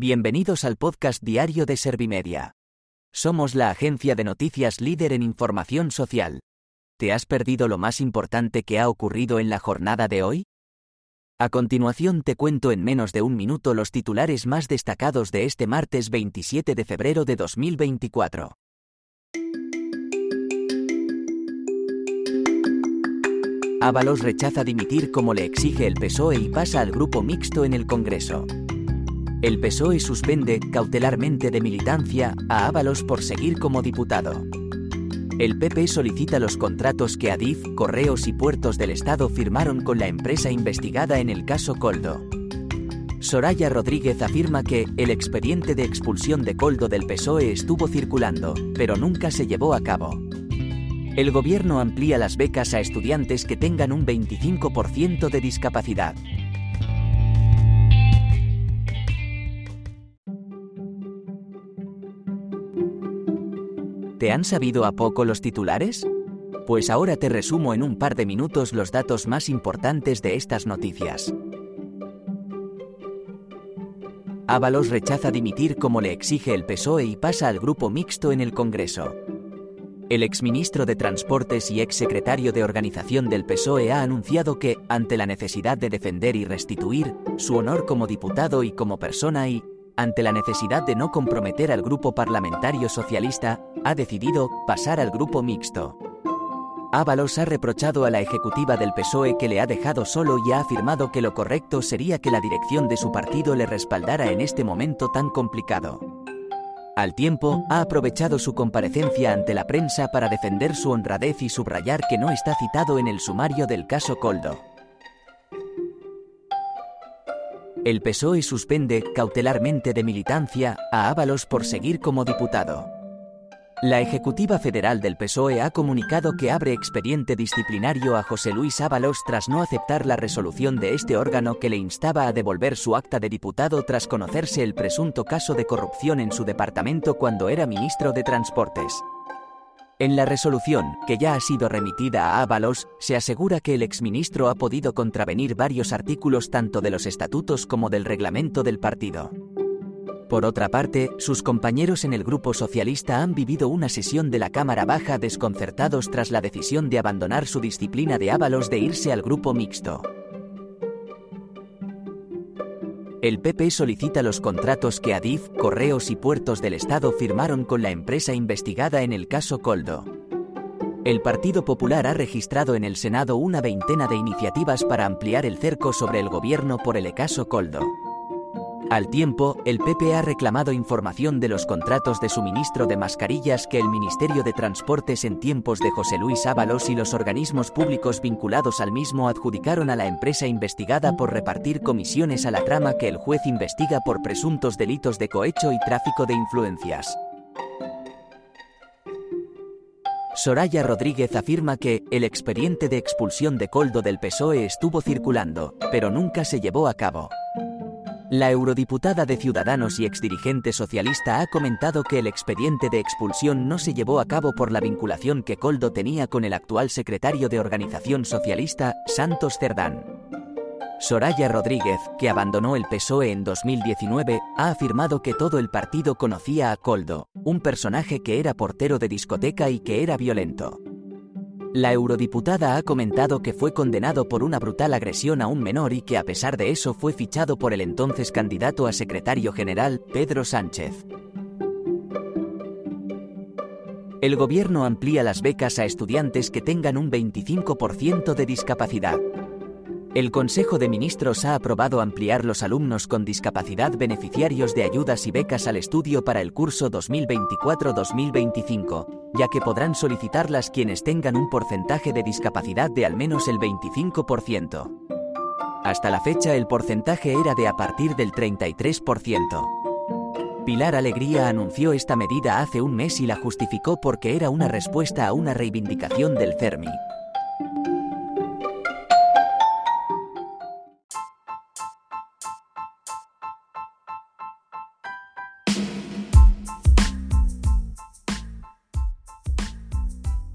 Bienvenidos al podcast diario de Servimedia. Somos la agencia de noticias líder en información social. ¿Te has perdido lo más importante que ha ocurrido en la jornada de hoy? A continuación te cuento en menos de un minuto los titulares más destacados de este martes 27 de febrero de 2024. Ábalos rechaza dimitir como le exige el PSOE y pasa al grupo mixto en el Congreso. El PSOE suspende cautelarmente de militancia a Ábalos por seguir como diputado. El PP solicita los contratos que Adif, Correos y Puertos del Estado firmaron con la empresa investigada en el caso Coldo. Soraya Rodríguez afirma que el expediente de expulsión de Coldo del PSOE estuvo circulando, pero nunca se llevó a cabo. El gobierno amplía las becas a estudiantes que tengan un 25% de discapacidad. ¿Te han sabido a poco los titulares? Pues ahora te resumo en un par de minutos los datos más importantes de estas noticias. Ábalos rechaza dimitir como le exige el PSOE y pasa al grupo mixto en el Congreso. El exministro de Transportes y exsecretario de Organización del PSOE ha anunciado que, ante la necesidad de defender y restituir su honor como diputado y como persona y, ante la necesidad de no comprometer al grupo parlamentario socialista, ha decidido pasar al grupo mixto. Ábalos ha reprochado a la ejecutiva del PSOE que le ha dejado solo y ha afirmado que lo correcto sería que la dirección de su partido le respaldara en este momento tan complicado. Al tiempo, ha aprovechado su comparecencia ante la prensa para defender su honradez y subrayar que no está citado en el sumario del caso Coldo. El PSOE suspende cautelarmente de militancia a Ábalos por seguir como diputado. La Ejecutiva Federal del PSOE ha comunicado que abre expediente disciplinario a José Luis Ábalos tras no aceptar la resolución de este órgano que le instaba a devolver su acta de diputado tras conocerse el presunto caso de corrupción en su departamento cuando era ministro de Transportes. En la resolución, que ya ha sido remitida a Ábalos, se asegura que el exministro ha podido contravenir varios artículos tanto de los estatutos como del reglamento del partido. Por otra parte, sus compañeros en el Grupo Socialista han vivido una sesión de la Cámara Baja desconcertados tras la decisión de abandonar su disciplina de Ábalos de irse al Grupo Mixto. El PP solicita los contratos que Adif, Correos y Puertos del Estado firmaron con la empresa investigada en el caso Coldo. El Partido Popular ha registrado en el Senado una veintena de iniciativas para ampliar el cerco sobre el gobierno por el caso Coldo. Al tiempo, el PP ha reclamado información de los contratos de suministro de mascarillas que el Ministerio de Transportes en tiempos de José Luis Ábalos y los organismos públicos vinculados al mismo adjudicaron a la empresa investigada por repartir comisiones a la trama que el juez investiga por presuntos delitos de cohecho y tráfico de influencias. Soraya Rodríguez afirma que el expediente de expulsión de Coldo del PSOE estuvo circulando, pero nunca se llevó a cabo. La eurodiputada de Ciudadanos y exdirigente socialista ha comentado que el expediente de expulsión no se llevó a cabo por la vinculación que Coldo tenía con el actual secretario de Organización Socialista, Santos Cerdán. Soraya Rodríguez, que abandonó el PSOE en 2019, ha afirmado que todo el partido conocía a Coldo, un personaje que era portero de discoteca y que era violento. La eurodiputada ha comentado que fue condenado por una brutal agresión a un menor y que a pesar de eso fue fichado por el entonces candidato a secretario general, Pedro Sánchez. El gobierno amplía las becas a estudiantes que tengan un 25% de discapacidad. El Consejo de Ministros ha aprobado ampliar los alumnos con discapacidad beneficiarios de ayudas y becas al estudio para el curso 2024-2025, ya que podrán solicitarlas quienes tengan un porcentaje de discapacidad de al menos el 25%. Hasta la fecha el porcentaje era de a partir del 33%. Pilar Alegría anunció esta medida hace un mes y la justificó porque era una respuesta a una reivindicación del CERMI.